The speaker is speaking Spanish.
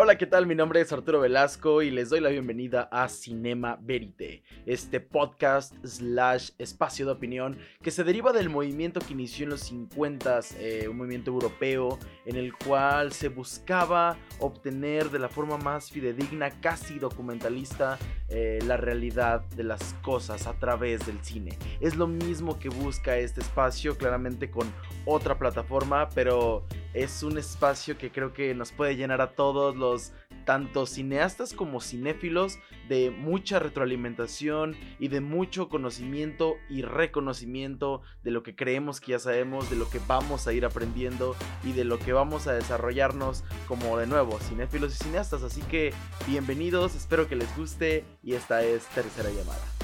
Hola, ¿qué tal? Mi nombre es Arturo Velasco y les doy la bienvenida a Cinema Verite, este podcast slash espacio de opinión que se deriva del movimiento que inició en los 50, eh, un movimiento europeo en el cual se buscaba obtener de la forma más fidedigna, casi documentalista, eh, la realidad de las cosas a través del cine. Es lo mismo que busca este espacio, claramente con otra plataforma, pero es un espacio que creo que nos puede llenar a todos los tanto cineastas como cinéfilos de mucha retroalimentación y de mucho conocimiento y reconocimiento de lo que creemos que ya sabemos, de lo que vamos a ir aprendiendo y de lo que vamos a desarrollarnos como de nuevo cinéfilos y cineastas. Así que bienvenidos, espero que les guste y esta es tercera llamada.